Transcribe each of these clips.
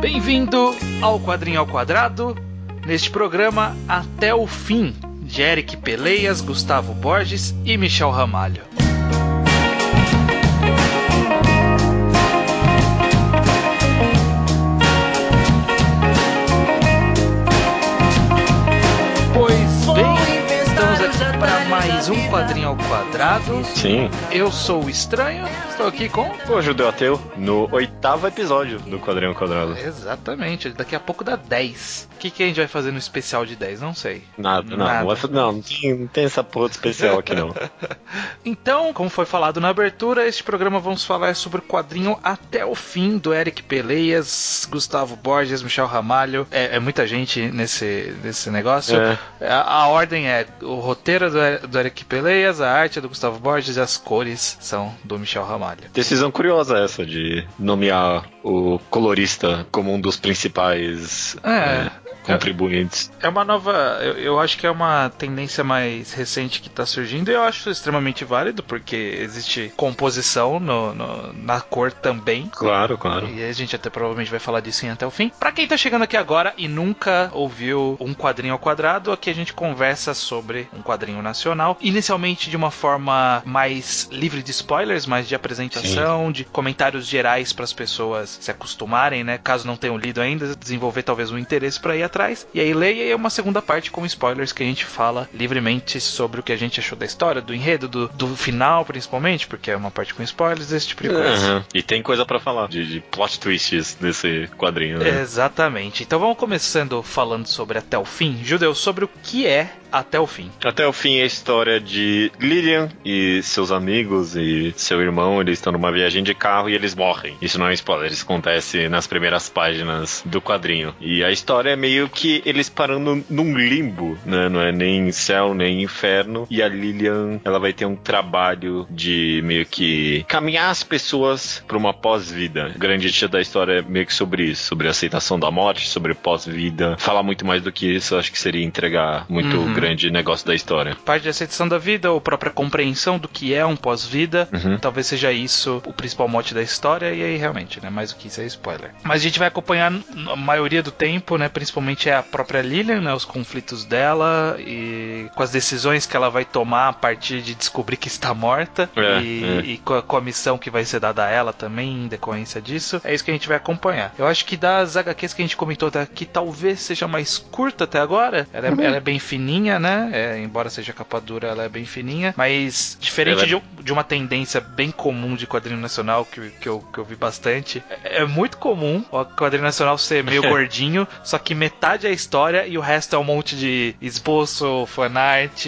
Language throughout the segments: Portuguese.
Bem-vindo ao Quadrinho ao Quadrado, neste programa Até o Fim, de Eric Peleias, Gustavo Borges e Michel Ramalho. Mais um quadrinho ao quadrado. Sim. Eu sou o Estranho, estou aqui com. O Judeu Ateu, no oitavo episódio do quadrinho ao quadrado. Exatamente, daqui a pouco dá 10. O que, que a gente vai fazer no especial de 10? Não sei. Nada, Nada. não. Não, não tem, não tem essa porra de especial aqui não. então, como foi falado na abertura, este programa vamos falar sobre o quadrinho Até o Fim do Eric Peleias, Gustavo Borges, Michel Ramalho. É, é muita gente nesse, nesse negócio. É. A, a, ordem é o roteiro do, do Eric Peleias, a arte é do Gustavo Borges e as cores são do Michel Ramalho. Decisão curiosa essa de nomear o colorista como um dos principais é, é, contribuintes. É, uma nova. Eu, eu, acho que é uma tendência mais recente que está surgindo e eu acho extremamente válido porque existe composição no, no, na cor também. Claro, claro. E a gente até provavelmente vai falar disso em até o fim. Para quem está chegando aqui agora e nunca ouviu um quadrinho ao quadrado, aqui a gente conversa sobre um quadrinho nacional. Inicialmente de uma forma mais livre de spoilers, mais de apresentação, Sim. de comentários gerais para as pessoas se acostumarem, né? Caso não tenham lido ainda, desenvolver talvez um interesse para ir atrás. E aí leia e é uma segunda parte com spoilers que a gente fala livremente sobre o que a gente achou da história, do enredo, do, do final principalmente, porque é uma parte com spoilers, esse tipo de coisa. Uhum. E tem coisa para falar de, de, plot twists nesse quadrinho, né? Exatamente. Então vamos começando falando sobre até o fim. Judeu, sobre o que é até o fim. Até o fim é a história de Lilian e seus amigos e seu irmão, eles estão numa viagem de carro e eles morrem. Isso não é um spoiler, isso acontece nas primeiras páginas do quadrinho. E a história é meio que eles parando num limbo, né? Não é nem céu, nem inferno. E a Lilian, ela vai ter um trabalho de meio que caminhar as pessoas para uma pós-vida. O grande tia da história é meio que sobre isso, sobre a aceitação da morte, sobre pós-vida. Falar muito mais do que isso, acho que seria entregar muito uhum grande negócio da história. Parte de aceitação da vida, ou própria compreensão do que é um pós-vida. Uhum. Talvez seja isso o principal mote da história, e aí realmente, né? Mais do que isso é spoiler. Mas a gente vai acompanhar a maioria do tempo, né? Principalmente é a própria Lilian, né? Os conflitos dela e com as decisões que ela vai tomar a partir de descobrir que está morta é, e, é. e com, a, com, a, missão que vai ser dada a ela também em decorrência disso. É isso que a gente vai acompanhar. Eu acho que das HQs que a gente comentou até aqui, talvez seja mais curta até agora. Ela é, uhum. ela é bem fininha fininha, né? É, embora seja capa dura, ela é bem fininha. Mas diferente é... de, de, uma tendência bem comum de quadrinho nacional que, que, eu, que eu vi bastante, é, é muito comum o quadrinho nacional ser meio gordinho, só que metade é história e o resto é um monte de esboço, fanart,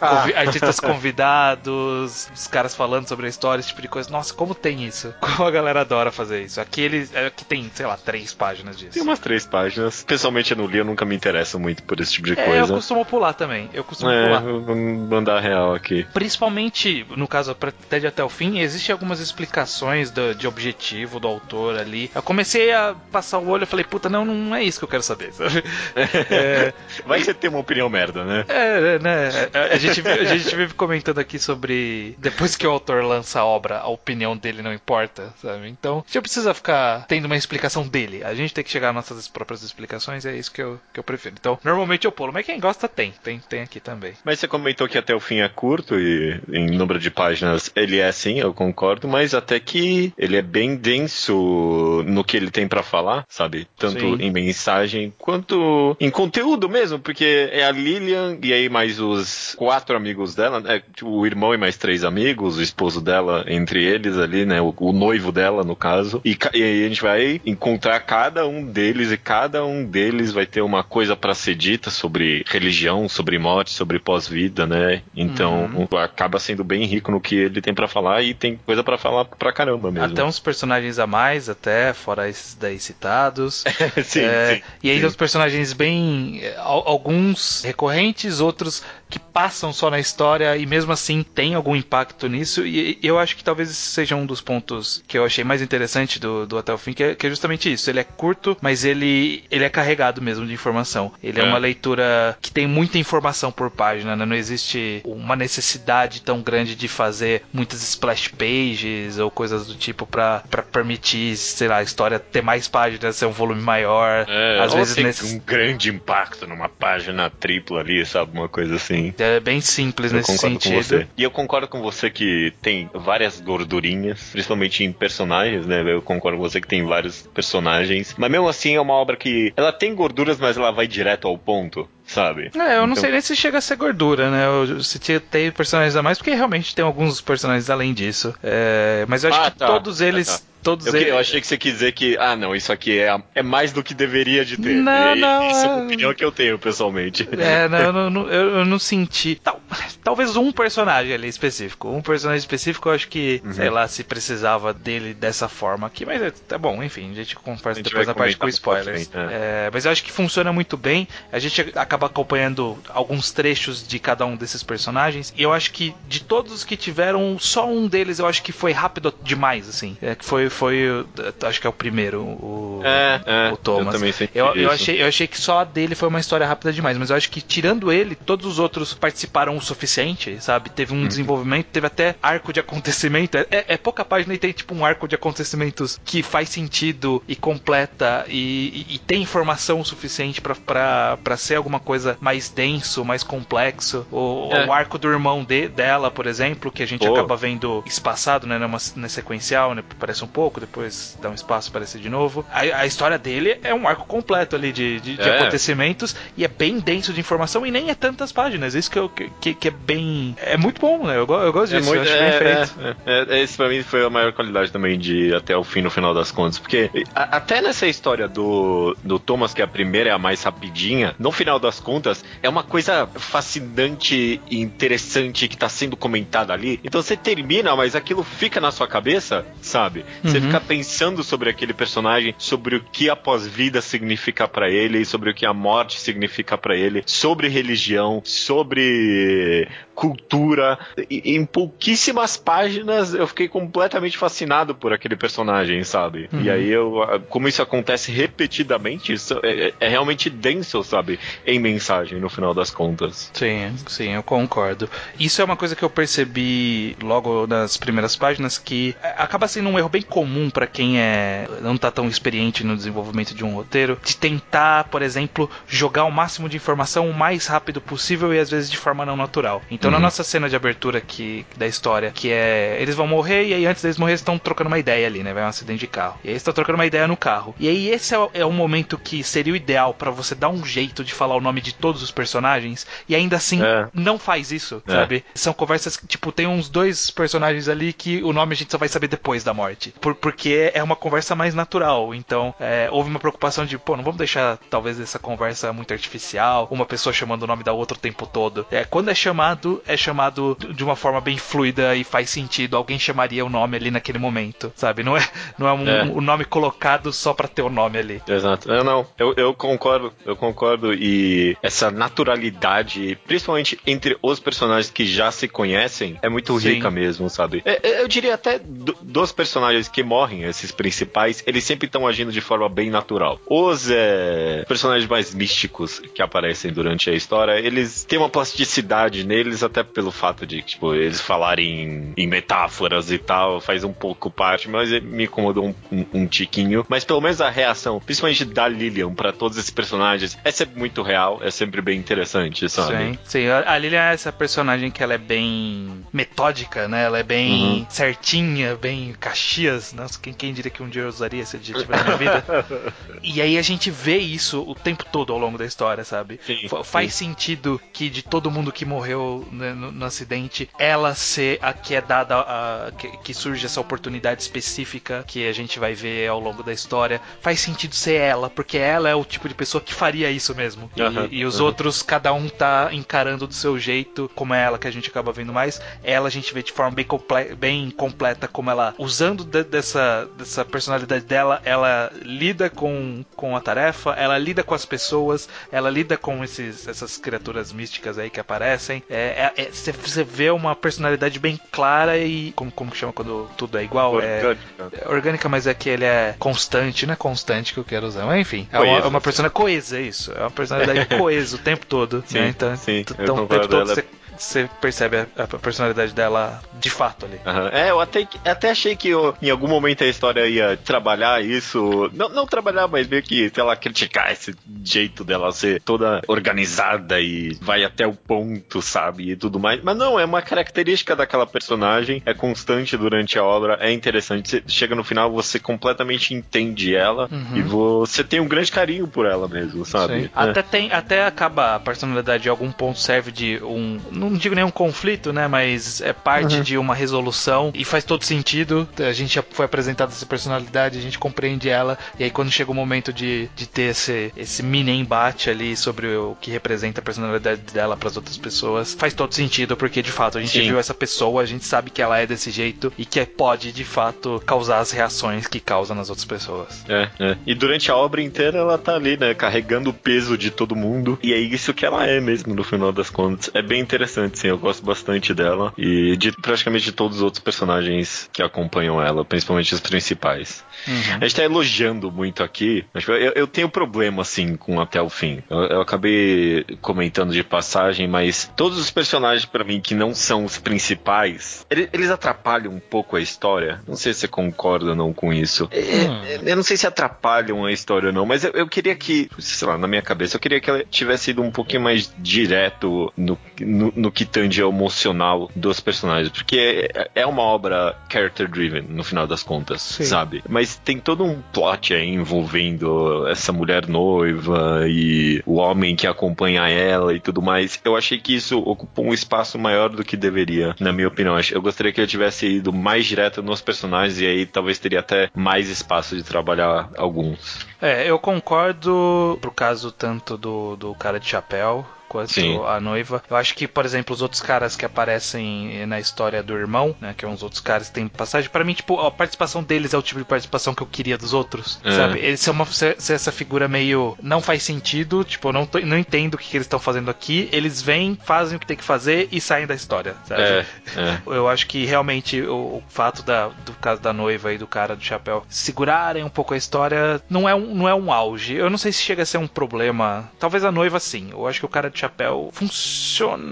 ah. convi artistas convidados, os caras falando sobre a história, esse tipo de coisa. Nossa, como tem isso? Como a galera adora fazer isso. Aqui ele aqui tem, sei lá, três páginas disso. Tem umas três páginas. Pessoalmente eu não li, eu nunca me interesso muito por esse tipo de é, coisa. Eu costumo pular também. Eu costumo é, pular. Mandar real aqui. Principalmente, no caso, até de até o fim, existem algumas explicações do, de objetivo do autor ali. Eu comecei a passar o olho e falei, puta, não, não é isso que eu quero saber, sabe? É, Vai que você tem uma opinião merda, né? É, né? A gente, a gente vive comentando aqui sobre depois que o autor lança a obra, a opinião dele não importa, sabe? Então, a gente precisa ficar tendo uma explicação dele. A gente tem que chegar às nossas próprias explicações, é isso que eu, que eu prefiro. Então, normalmente eu pulo, mas quem gosta tem tem, tem aqui também. Mas você comentou que até o fim é curto e em número de páginas ele é sim, eu concordo, mas até que ele é bem denso no que ele tem para falar, sabe? Tanto sim. em mensagem quanto em conteúdo mesmo, porque é a Lilian e aí mais os quatro amigos dela, é, tipo, o irmão e mais três amigos, o esposo dela entre eles ali, né? O, o noivo dela, no caso. E, e aí a gente vai encontrar cada um deles e cada um deles vai ter uma coisa para ser dita sobre religião, sobre morte, sobre pós-vida, né? Então uhum. acaba sendo bem rico no que ele tem para falar e tem coisa para falar pra caramba mesmo. Até uns personagens a mais, até, fora esses daí citados. sim, é, sim, E aí sim. os personagens bem. Alguns recorrentes, outros que passam só na história e mesmo assim tem algum impacto nisso. E eu acho que talvez esse seja um dos pontos que eu achei mais interessante do, do Até o Fim, que é, que é justamente isso. Ele é curto, mas ele, ele é carregado mesmo de informação. Ele é, é uma leitura que tem muita informação por página, né? Não existe uma necessidade tão grande de fazer muitas splash pages ou coisas do tipo para permitir, sei lá, a história ter mais páginas, ser um volume maior. É, Às vezes nesse... um grande impacto numa página tripla ali, sabe? Uma coisa assim. É bem simples eu nesse sentido. E eu concordo com você que tem várias gordurinhas, principalmente em personagens, né? Eu concordo com você que tem vários personagens. Mas mesmo assim é uma obra que ela tem gorduras, mas ela vai direto ao ponto sabe? É, eu não então... sei nem se chega a ser gordura, né? Eu citei tem personagens a mais, porque realmente tem alguns personagens além disso. É, mas eu acho ah, que tá. todos eles. Ah, tá todos eu, eles. Eu achei que você quis dizer que, ah, não, isso aqui é, é mais do que deveria de ter. Não, e, não. Isso é uma é- opinião que eu tenho, pessoalmente. É, não, eu, não, eu, eu não senti. Tal, talvez um personagem ali específico. Um personagem específico, eu acho que, uhum. sei lá, se precisava dele dessa forma aqui, mas é, tá bom, enfim, a gente conversa depois na parte com spoilers. Frente, né? é, mas eu acho que funciona muito bem. A gente acaba acompanhando alguns trechos de cada um desses personagens. E eu acho que de todos os que tiveram, só um deles eu acho que foi rápido demais, assim. É, que foi, foi acho que é o primeiro, o, é, é, o Thomas. Eu também senti eu, eu, achei, eu achei que só a dele foi uma história rápida demais, mas eu acho que tirando ele, todos os outros participaram o suficiente, sabe? Teve um hum. desenvolvimento, teve até arco de acontecimento. É, é, pouca página e tem tipo um arco de acontecimentos que faz sentido e completa e, e, e tem informação o suficiente para ser alguma coisa mais denso, mais complexo. O, é. o arco do irmão de, dela, por exemplo, que a gente Pô. acaba vendo espaçado, né? Numa, numa sequencial, né? Parece um pouco pouco, depois dá um espaço para aparecer de novo. A, a, história dele é um arco completo ali de, de, de é. acontecimentos e é bem denso de informação e nem é tantas páginas. Isso que, eu, que, que é bem. É muito bom, né? Eu, eu gosto é disso, é muito, eu acho bem é, feito. É, esse pra mim foi a maior qualidade também de até o fim, no final das contas. Porque a, até nessa história do, do Thomas, que a primeira é a mais rapidinha, no final das contas, é uma coisa fascinante e interessante que tá sendo comentada ali. Então você termina, mas aquilo fica na sua cabeça, sabe? Uhum. Você fica pensando sobre aquele personagem, sobre o que a pós-vida significa para ele, sobre o que a morte significa para ele, sobre religião, sobre cultura. E, em pouquíssimas páginas eu fiquei completamente fascinado por aquele personagem, sabe? Uhum. E aí eu, como isso acontece repetidamente, isso é, é, realmente denso, sabe? Em mensagem, no final das contas. Sim, sim, eu concordo. Isso é uma coisa que eu percebi logo nas primeiras páginas que acaba sendo um erro bem comum para quem é não tá tão experiente no desenvolvimento de um roteiro, de tentar, por exemplo, jogar o máximo de informação o mais rápido possível e às vezes de forma não natural. Então, uhum. na nossa cena de abertura aqui da história, que é eles vão morrer e aí antes deles morrer estão trocando uma ideia ali, né? Vai um acidente de carro. E aí estão trocando uma ideia no carro. E aí esse é o, é o momento que seria o ideal para você dar um jeito de falar o nome de todos os personagens e ainda assim é. não faz isso, é. sabe? São conversas que, tipo, tem uns dois personagens ali que o nome a gente só vai saber depois da morte. Por, por, porque é uma conversa mais natural. Então, é, houve uma preocupação de, pô, não vamos deixar talvez essa conversa muito artificial, uma pessoa chamando o nome da outra o tempo todo. É, quando é chamado, é chamado de uma forma bem fluida e faz sentido. Alguém chamaria o nome ali naquele momento, sabe? Não é, não é um, é. um nome colocado só pra ter o nome ali. Exato. Eu não, eu, eu concordo, eu concordo. E essa naturalidade, principalmente entre os personagens que já se conhecem, é muito Sim. rica mesmo, sabe? É, é, eu diria até do, dos personagens que morrem, esses principais, eles sempre estão agindo de forma bem natural. Os é, personagens mais místicos que aparecem durante a história, eles têm uma plasticidade neles, até pelo fato de, tipo, eles falarem em, metáforas e tal, faz um pouco parte, mas me incomodou um, um, um tiquinho. Mas pelo menos a reação, principalmente da Lilian para todos esses personagens, é sempre muito real, é sempre bem interessante, sabe? Sim, sim. A Lilian é essa personagem que ela é bem metódica, né? Ela é bem uhum. certinha, bem caxias, nossa, quem, quem diria que um dia eu usaria esse adjetivo na minha vida? e aí a gente vê isso o tempo todo ao longo da história, sabe? Sim, faz sentido que de todo mundo que morreu, morreu né, no, no, acidente, ela ser a que é dada, a, que, que, surge essa oportunidade específica que a gente vai ver ao longo da história, faz sentido ser ela, porque ela é o tipo de pessoa que faria isso mesmo. Uhum, e, e, os uhum. outros, cada um tá encarando do seu jeito, como é ela que a gente acaba vendo mais. Ela a gente vê de forma bem, comple bem completa, como ela, usando dessa, dessa personalidade dela, ela lida com, com a tarefa, ela lida com as pessoas, ela lida com esses, essas criaturas místicas aí que aparecem. É, é, é, você vê uma personalidade bem clara e. Como, como que chama quando tudo é igual? Orgânica. É, orgânica, mas é que ele é constante, não é constante que eu quero usar. Mas enfim, é uma, é uma personalidade coesa, é isso. É uma personalidade coesa o tempo todo. Sim, né? Então, sim, então o tempo todo você você percebe a, a, personalidade dela de fato ali. Uhum. É, eu até, até achei que eu, em algum momento a história ia trabalhar isso. Não, não trabalhar, mas meio que, sei lá, criticar esse jeito dela ser toda organizada e vai até o ponto, sabe? E tudo mais. Mas não, é uma característica daquela personagem, é constante durante a obra, é interessante. Você chega no final, você completamente entende ela uhum. e você tem um grande carinho por ela mesmo, sabe? É. Até tem, até acaba a personalidade de algum ponto serve de um não digo nenhum conflito, né? Mas é parte uhum. de uma resolução e faz todo sentido. A gente já foi apresentado essa personalidade, a gente compreende ela. E aí quando chega o momento de, de ter esse, esse mini embate ali sobre o que representa a personalidade dela para as outras pessoas, faz todo sentido, porque de fato a gente Sim. viu essa pessoa, a gente sabe que ela é desse jeito e que pode de fato causar as reações que causa nas outras pessoas. É, é. E durante a obra inteira ela tá ali, né? Carregando o peso de todo mundo. E é isso que ela é mesmo, no final das contas. É bem interessante interessante, sim. Eu gosto bastante dela. E de praticamente de todos os outros personagens que acompanham ela, principalmente os principais. Uhum. A gente tá elogiando muito aqui. Eu, eu, tenho problema, assim, com até o fim. Eu, eu acabei comentando de passagem, mas todos os personagens, para mim, que não são os principais, eles, eles, atrapalham um pouco a história. Não sei se você concorda ou não com isso. É, hum. Eu não sei se atrapalham a história ou não, mas eu, eu, queria que, sei lá, na minha cabeça, eu queria que ela tivesse ido um pouquinho mais direto no, no, no que tange ao emocional dos personagens. Porque é, é uma obra character-driven, no final das contas, Sim. sabe? Mas tem todo um plot aí envolvendo essa mulher noiva e o homem que acompanha ela e tudo mais. Eu achei que isso ocupou um espaço maior do que deveria, na minha opinião. Eu gostaria que eu tivesse ido mais direto nos personagens e aí talvez teria até mais espaço de trabalhar alguns. É, eu concordo pro caso tanto do, do cara de chapéu quanto Sim. a noiva. Eu acho que, por exemplo, os outros caras que aparecem na história do irmão, né, que é uns outros caras que tem passagem, para mim, tipo, a participação deles é o tipo de participação que eu queria dos outros, é. sabe? Eles são uma ser essa figura meio não faz sentido, tipo, eu não, tô, não entendo o que, que eles estão fazendo aqui. Eles vêm, fazem o que tem que fazer e saem da história, sabe? É, é. Eu acho que realmente o, o, fato da, do caso da noiva e do cara do chapéu segurarem um pouco a história não é um, não é um auge. Eu não sei se chega a ser um problema. Talvez a noiva sim. Eu acho que o cara de chapéu funciona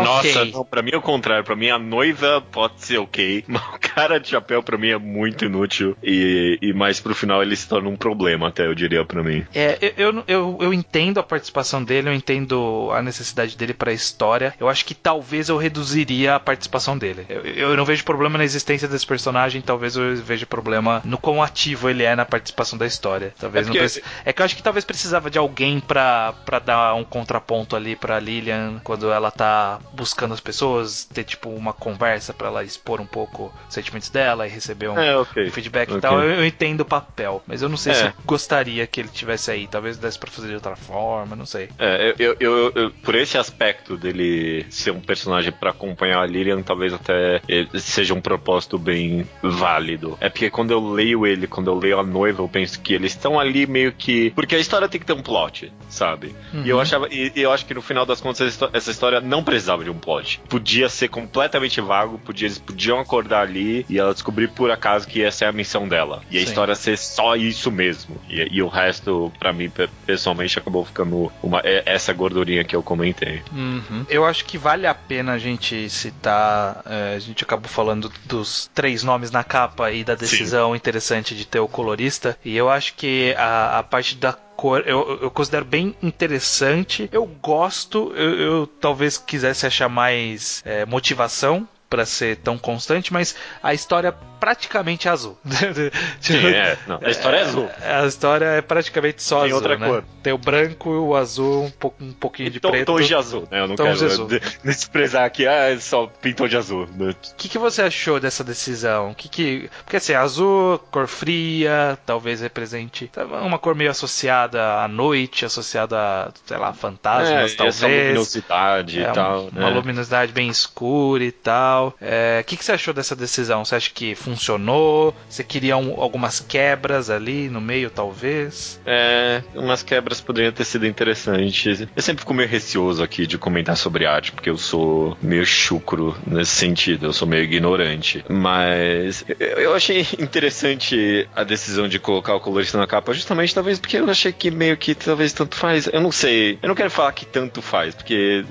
Nossa, okay. não, pra mim é o contrário. Pra mim a noiva pode ser ok, mas o cara de chapéu pra mim é muito inútil e, e mais pro final ele se torna um problema até, eu diria pra mim. É, eu, eu, eu entendo a participação dele, eu entendo a necessidade dele pra história. Eu acho que talvez eu reduziria a participação dele. Eu, eu não vejo problema na existência desse personagem, talvez eu veja problema no quão ativo ele é na participação da história. Talvez é, porque... é que eu acho que talvez precisava de alguém pra, pra dar um contraponto ali pra Lilian quando ela tá buscando as pessoas, ter tipo uma conversa para ela expor um pouco os sentimentos dela e receber um, é, okay. um feedback okay. e tal. Eu, eu, entendo o papel, mas eu não sei é. se eu gostaria que ele tivesse aí. Talvez desse pra fazer de outra forma, não sei. É, eu, eu, eu por esse aspecto dele ser um personagem para acompanhar a Lilian, talvez até seja um propósito bem válido. É porque quando eu leio ele, quando eu leio a noiva, eu penso que eles estão ali meio que. Porque a história tem que ter um plot, sabe? Uhum. E eu achava. E, e eu acho que no final das contas, essa história não precisava de um plot. Podia ser completamente vago, podia, eles podiam acordar ali e ela descobrir por acaso que essa é a missão dela. E a Sim. história ser só isso mesmo. E, e o resto, para mim, pessoalmente, acabou ficando uma, essa gordurinha que eu comentei. Uhum. Eu acho que vale a pena a gente citar. É, a gente acabou falando dos três nomes na capa e da decisão Sim. interessante de ter o colorista. E eu acho que a, a parte da cor eu, eu considero bem interessante. Eu gosto, eu, eu talvez quisesse achar mais é, motivação para ser tão constante, mas a história praticamente é azul. Sim, é. Não, a história é, azul. É, a história é praticamente só Tem azul. outra né? cor. Tem o branco, o azul, um, pouco, um pouquinho de tom, preto. Tons de azul, né? Eu não Tons quero de desprezar aqui, ah, só pintou de azul. O que, que você achou dessa decisão? Que que, porque assim, azul, cor fria, talvez represente uma cor meio associada à noite, associada a, sei lá, fantasmas, é, talvez. Essa luminosidade É, e tal. Uma né? luminosidade bem escura e tal. É, O que, que você achou dessa decisão? Você acha que funcionou? Você queria um- algumas quebras ali no meio, talvez? É, umas quebras poderiam ter sido interessantes. Eu sempre fico meio receoso aqui de comentar sobre arte, porque eu sou meio chucro nesse sentido, eu sou meio ignorante. Mas eu- achei interessante a decisão de colocar o colorista na capa, justamente talvez porque eu achei que meio que talvez tanto faz. Eu não sei, eu não quero falar que tanto faz, porque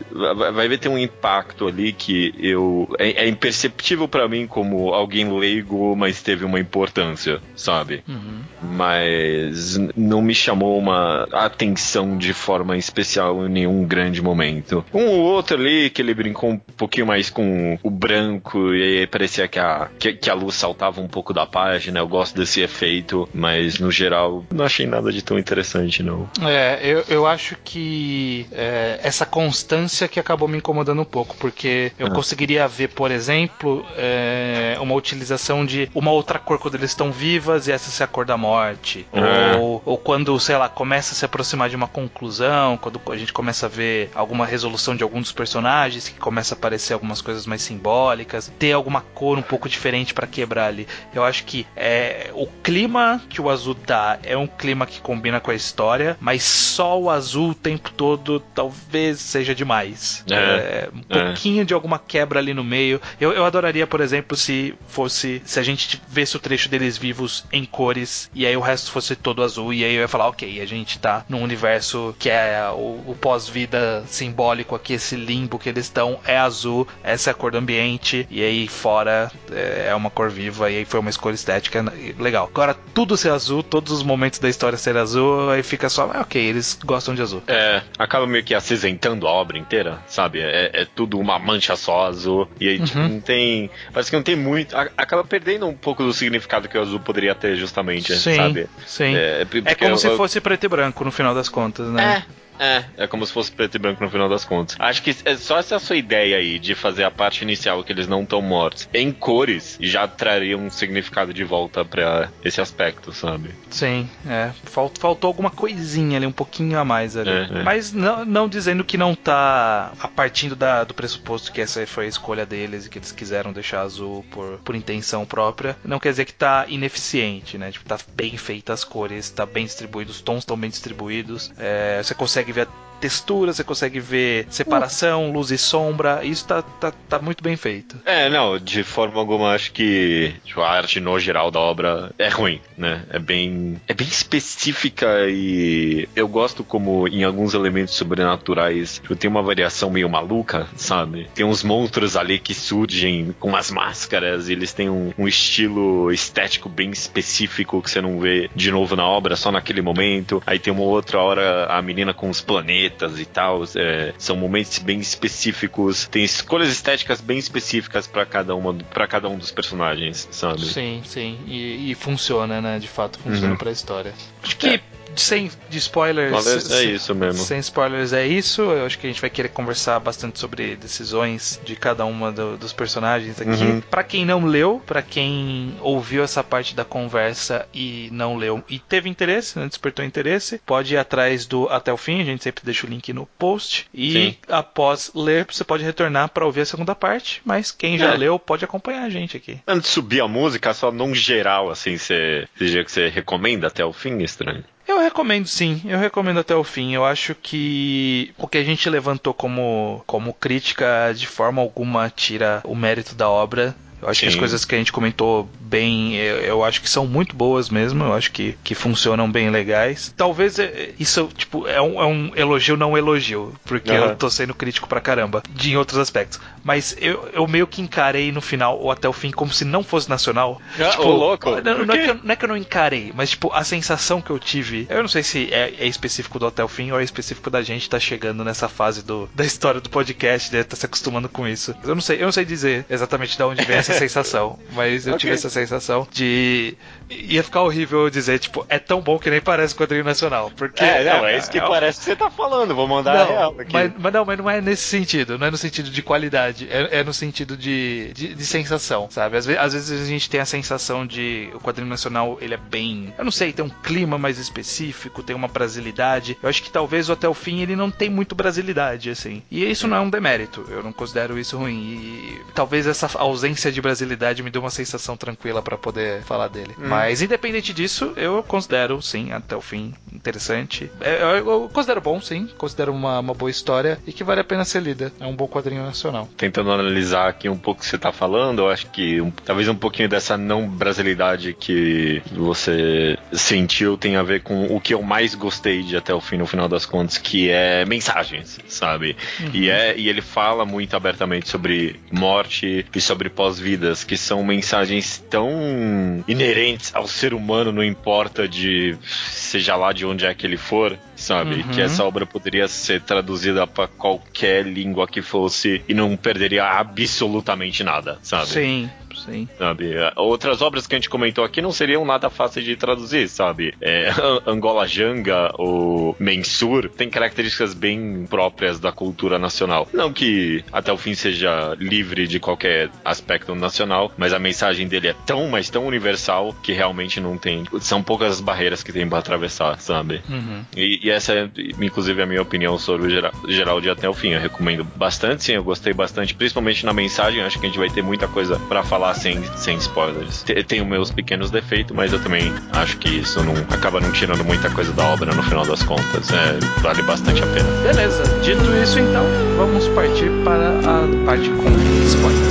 vai ter um impacto ali que eu. É, é imperceptível pra mim como alguém leigo, mas teve uma importância, sabe? Uhum. mas não me chamou uma atenção de forma especial em nenhum grande momento. Um ou outro ali que ele brincou um pouquinho mais com o branco e aí parecia que a, que, que a luz saltava um pouco da página. Eu gosto desse efeito, mas no geral não achei nada de tão interessante, não. É, eu, eu acho que é, essa constância que acabou me incomodando um pouco, porque eu Ah. conseguiria ver, por exemplo, é, uma utilização de uma outra cor quando eles estão vivas e essa ser a cor da morte. Ah. Ou, ou quando, sei lá, começa a se aproximar de uma conclusão, quando a gente começa a ver alguma resolução de algum dos personagens, que começa a aparecer algumas coisas mais simbólicas, ter alguma cor um pouco diferente pra quebrar ali. Eu acho que é, o clima que o azul dá é um clima que combina com a história, mas só o azul o tempo todo talvez seja demais. É, um pouquinho de alguma quebra ali no meio. Eu, eu adoraria, por exemplo, se fosse. Se a gente vesse o trecho deles vivos em cores e aí o resto fosse todo azul. E aí eu ia falar, ok, a gente tá num universo que é o, o pós-vida simbólico aqui, esse limbo que eles estão é azul, essa é a cor do ambiente, e aí fora é, é uma cor viva, e aí foi uma escolha estética legal. Agora, tudo ser azul, todos os momentos da história ser azul, aí fica só, ah, ok, eles gostam de azul. É, acaba meio que acinzentando a obra inteira, sabe? É, é tudo uma mancha só azul. E aí, tipo, Uhum. não tem. Parece que não tem muito. a- acaba perdendo um pouco do significado que o azul poderia ter, justamente, Sim, sabe? sim. É, É porque como eu- se eu- fosse preto e branco no final das contas, né? É. É, é como se fosse preto e branco no final das contas. Acho que é só essa sua ideia aí de fazer a parte inicial que eles não estão mortos em cores já traria um significado de volta pra esse aspecto, sabe? Sim, é. Falt- faltou alguma coisinha ali, um pouquinho a mais ali. É, é. Mas não, não dizendo que não tá a partindo da- do pressuposto que essa foi a escolha deles e que eles quiseram deixar azul por, por intenção própria. Não quer dizer que tá ineficiente, né? Tipo, tá bem feita as cores, tá bem distribuído, os tons estão bem distribuídos. É, você consegue ver a textura, você consegue ver separação, luz e sombra. Isso tá, tá, tá muito bem feito. É, não, de forma alguma acho que tipo, a arte no geral da obra é ruim, né? É bem, é bem específica e eu gosto como em alguns elementos sobrenaturais tipo, tem uma variação meio maluca, sabe? Tem uns monstros ali que surgem com as máscaras e eles têm um, um estilo estético bem específico que você não vê de novo na obra, só naquele momento. Aí tem uma outra hora a menina com os planetas e tal. é, são momentos bem específicos. Tem escolhas estéticas bem específicas pra cada uma, para cada um dos personagens, sabe? Sim, sim. E, e funciona, né? De fato, funciona Uhum. pra história. Acho que, sem de spoilers. É isso mesmo. Sem spoilers é isso. Eu acho que a gente vai querer conversar bastante sobre decisões de cada uma do- dos personagens aqui. Uhum. Pra quem não leu, pra quem ouviu essa parte da conversa e não leu e teve interesse, né, despertou interesse, pode ir atrás do até o fim. A gente sempre deixa o link no post. E Sim. após ler, você pode retornar pra ouvir a segunda parte. Mas quem já É. leu pode acompanhar a gente aqui. Antes de subir a música, só num geral, assim, você que você recomenda até o fim, estranho? Eu recomendo sim, eu recomendo até o fim. Eu acho que o que a gente levantou como, como crítica de forma alguma tira o mérito da obra. Eu acho Sim. que as coisas que a gente comentou bem, eu, eu, acho que são muito boas mesmo. Eu acho que, que funcionam bem legais. Talvez é, isso, tipo, é um, é um elogio não elogio, porque uhum. eu tô sendo crítico pra caramba, de em outros aspectos. Mas eu, eu meio que encarei no final ou até o fim como se não fosse nacional. Ah, tipo, louco. Não, não, é que eu, não é que eu não encarei, mas tipo, a sensação que eu tive. Eu não sei se é, é específico do Até o Fim ou é específico da gente tá chegando nessa fase do, da história do podcast, né? Tá se acostumando com isso. Eu não sei, eu não sei dizer exatamente de onde vem essa sensação, mas eu okay. tive essa sensação de. Ia ficar horrível dizer, tipo, é tão bom que nem parece quadrinho nacional. Porque é, não, é, é isso que é, parece que você tá falando. Vou mandar não, a real aqui. Mas, mas, não, mas não é nesse sentido. Não é no sentido de qualidade. É, é no sentido de, de, de, sensação, sabe? Às, às vezes a gente tem a sensação de o quadrinho nacional ele é bem. Eu não sei, tem um clima mais específico, tem uma brasilidade. Eu acho que talvez até o fim ele não tem muito brasilidade, assim. E isso não é um demérito. Eu não considero isso ruim. E talvez essa ausência de brasilidade me dê uma sensação tranquila para poder falar dele. Hum. Mas independente disso, eu considero sim até o fim interessante. É, eu, eu considero bom, sim. Considero uma, uma boa história e que vale a pena ser lida. É um bom quadrinho nacional. Tentando analisar aqui um pouco o que você tá falando, eu acho que um, talvez um pouquinho dessa não brasilidade que você sentiu tem a ver com o que eu mais gostei de até o fim, no final das contas, que é mensagens, sabe? Uhum. E, é, e ele fala muito abertamente sobre morte e sobre pós-vidas, que são mensagens tão inerentes ao ser humano, não importa de seja lá de onde é que ele for, sabe? Uhum. Que essa obra poderia ser traduzida para qualquer língua que fosse e não perderia absolutamente nada, sabe? Sim, sim. Sabe? Outras obras que a gente comentou aqui não seriam nada fáceis de traduzir, sabe? É, Angola Janga ou Mensur tem características bem próprias da cultura nacional. Não que até o fim seja livre de qualquer aspecto nacional, mas a mensagem dele é tão, mas tão universal que realmente não tem. São poucas barreiras que tem para atravessar, sabe? Uhum. E, e, essa é, inclusive, a minha opinião sobre o geral, de até o fim. Eu recomendo bastante, sim, eu gostei bastante, principalmente na mensagem. Acho que a gente vai ter muita coisa para falar sem, sem spoilers. Os meus pequenos defeitos, mas eu também acho que isso não acaba não tirando muita coisa da obra no final das contas. É, vale bastante a pena. Beleza, dito isso então, vamos partir para a parte com spoilers.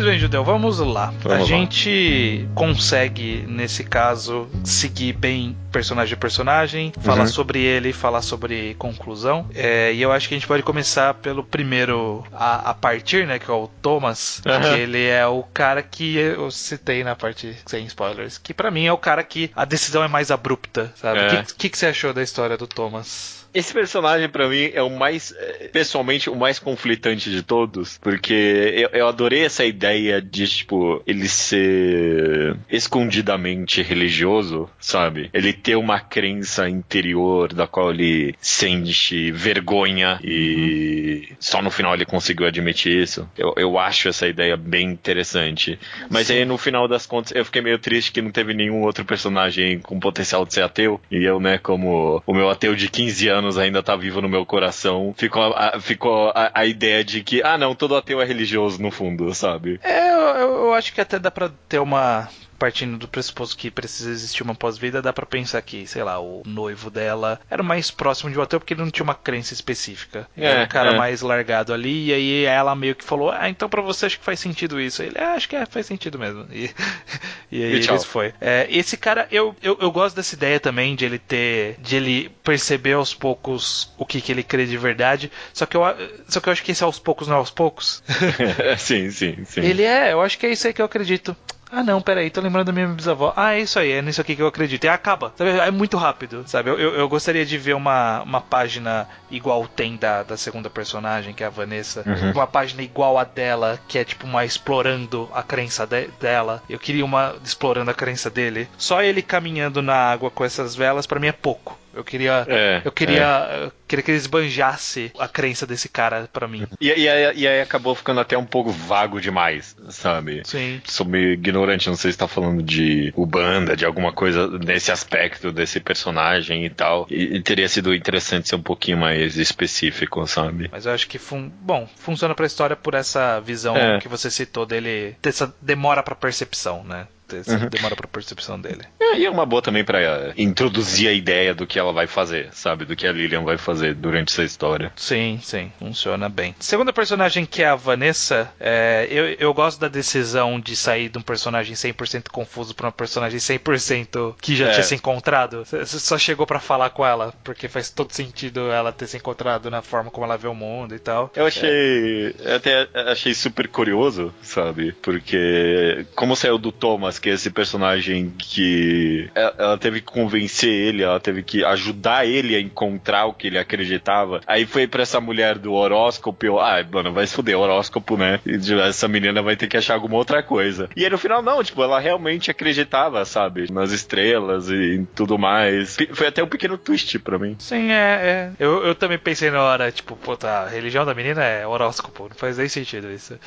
Pois bem, Judeu, vamos lá. Vamos a lá. gente consegue, nesse caso, seguir bem personagem a personagem, falar uhum. sobre ele, falar sobre conclusão. É, e eu acho que a gente pode começar pelo primeiro a, a partir, né? Que é o Thomas. Uhum. Que ele é o cara que eu citei na parte sem spoilers. Que para mim é o cara que a decisão é mais abrupta, sabe? O é. que, que, que você achou da história do Thomas? Esse personagem, para mim, é o mais, eh, pessoalmente, o mais conflitante de todos, porque eu, eu, adorei essa ideia de, tipo, ele ser escondidamente religioso, sabe? Ele ter uma crença interior da qual ele sente vergonha e uhum. só no final ele conseguiu admitir isso. Eu, eu acho essa ideia bem interessante. Mas Sim. aí, no final das contas, eu fiquei meio triste que não teve nenhum outro personagem com potencial de ser ateu. E eu, né, como o meu ateu de 15 anos, anos ainda tá vivo no meu coração, ficou a, ficou a, a, ideia de que, ah, não, todo ateu é religioso no fundo, sabe? É, eu, eu acho que até dá pra ter uma partindo do pressuposto que precisa existir uma pós-vida, dá para pensar que, sei lá, o noivo dela era mais próximo de um ateu porque ele não tinha uma crença específica. Ele é, era um cara é. mais largado ali, e aí ela meio que falou: Ah, então para você acho que faz sentido isso. Ele, ah, acho que é, faz sentido mesmo. E, e aí e foi. É, esse cara, eu, eu, eu gosto dessa ideia também de ele ter. de ele perceber aos poucos o que, que ele crê de verdade. Só que eu, só que eu acho que esse aos poucos não é aos poucos. sim, sim, sim. Ele é, eu acho que é isso aí que eu acredito. Ah, não, peraí, tô lembrando da minha bisavó. Ah, é isso aí, é nisso aqui que eu acredito. E acaba. Sabe? É muito rápido, sabe? Eu, eu, eu, gostaria de ver uma, uma página igual tem da, da segunda personagem, que é a Vanessa. Uhum. Uma página igual a dela, que é tipo uma explorando a crença de, dela. Eu queria uma explorando a crença dele. Só ele caminhando na água com essas velas, para mim é pouco Eu queria. É, eu queria. É. Eu queria que eles banjasse a crença desse cara para mim. E, e, aí, e, aí, acabou ficando até um pouco vago demais, sabe? Sim. Sou meio ignorante, não sei se tá falando de Ubanda, de alguma coisa nesse aspecto desse personagem e tal. E, e teria sido interessante ser um pouquinho mais específico, sabe? Mas eu acho que, fun bom, funciona pra história por essa visão é. que você citou dele, dessa demora pra percepção, né? Essa uhum. demora pra percepção dele. É, e é uma boa também para introduzir a ideia do que ela vai fazer, sabe? Do que a Lilian vai fazer durante essa história. Sim, sim, funciona bem. Segunda personagem que é a Vanessa, é, eu, eu gosto da decisão de sair de um personagem 100% confuso pra uma personagem 100% que já é. tinha se encontrado. Você só chegou para falar com ela, porque faz todo sentido ela ter se encontrado na forma como ela vê o mundo e tal. Eu achei. É. Até achei super curioso, sabe? Porque como saiu do Thomas que é esse personagem que ela teve que convencer ele, ela teve que ajudar ele a encontrar o que ele acreditava. Aí foi pra essa mulher do horóscopo, eu, ah, mano, vai se fuder, horóscopo, né? E essa menina vai ter que achar alguma outra coisa. E aí no final, não, tipo, ela realmente acreditava, sabe? Nas estrelas e em tudo mais. Foi até um pequeno twist pra mim. Sim, é. é. Eu, eu também pensei na hora, tipo, puta, a religião da menina é horóscopo, não faz nem sentido isso.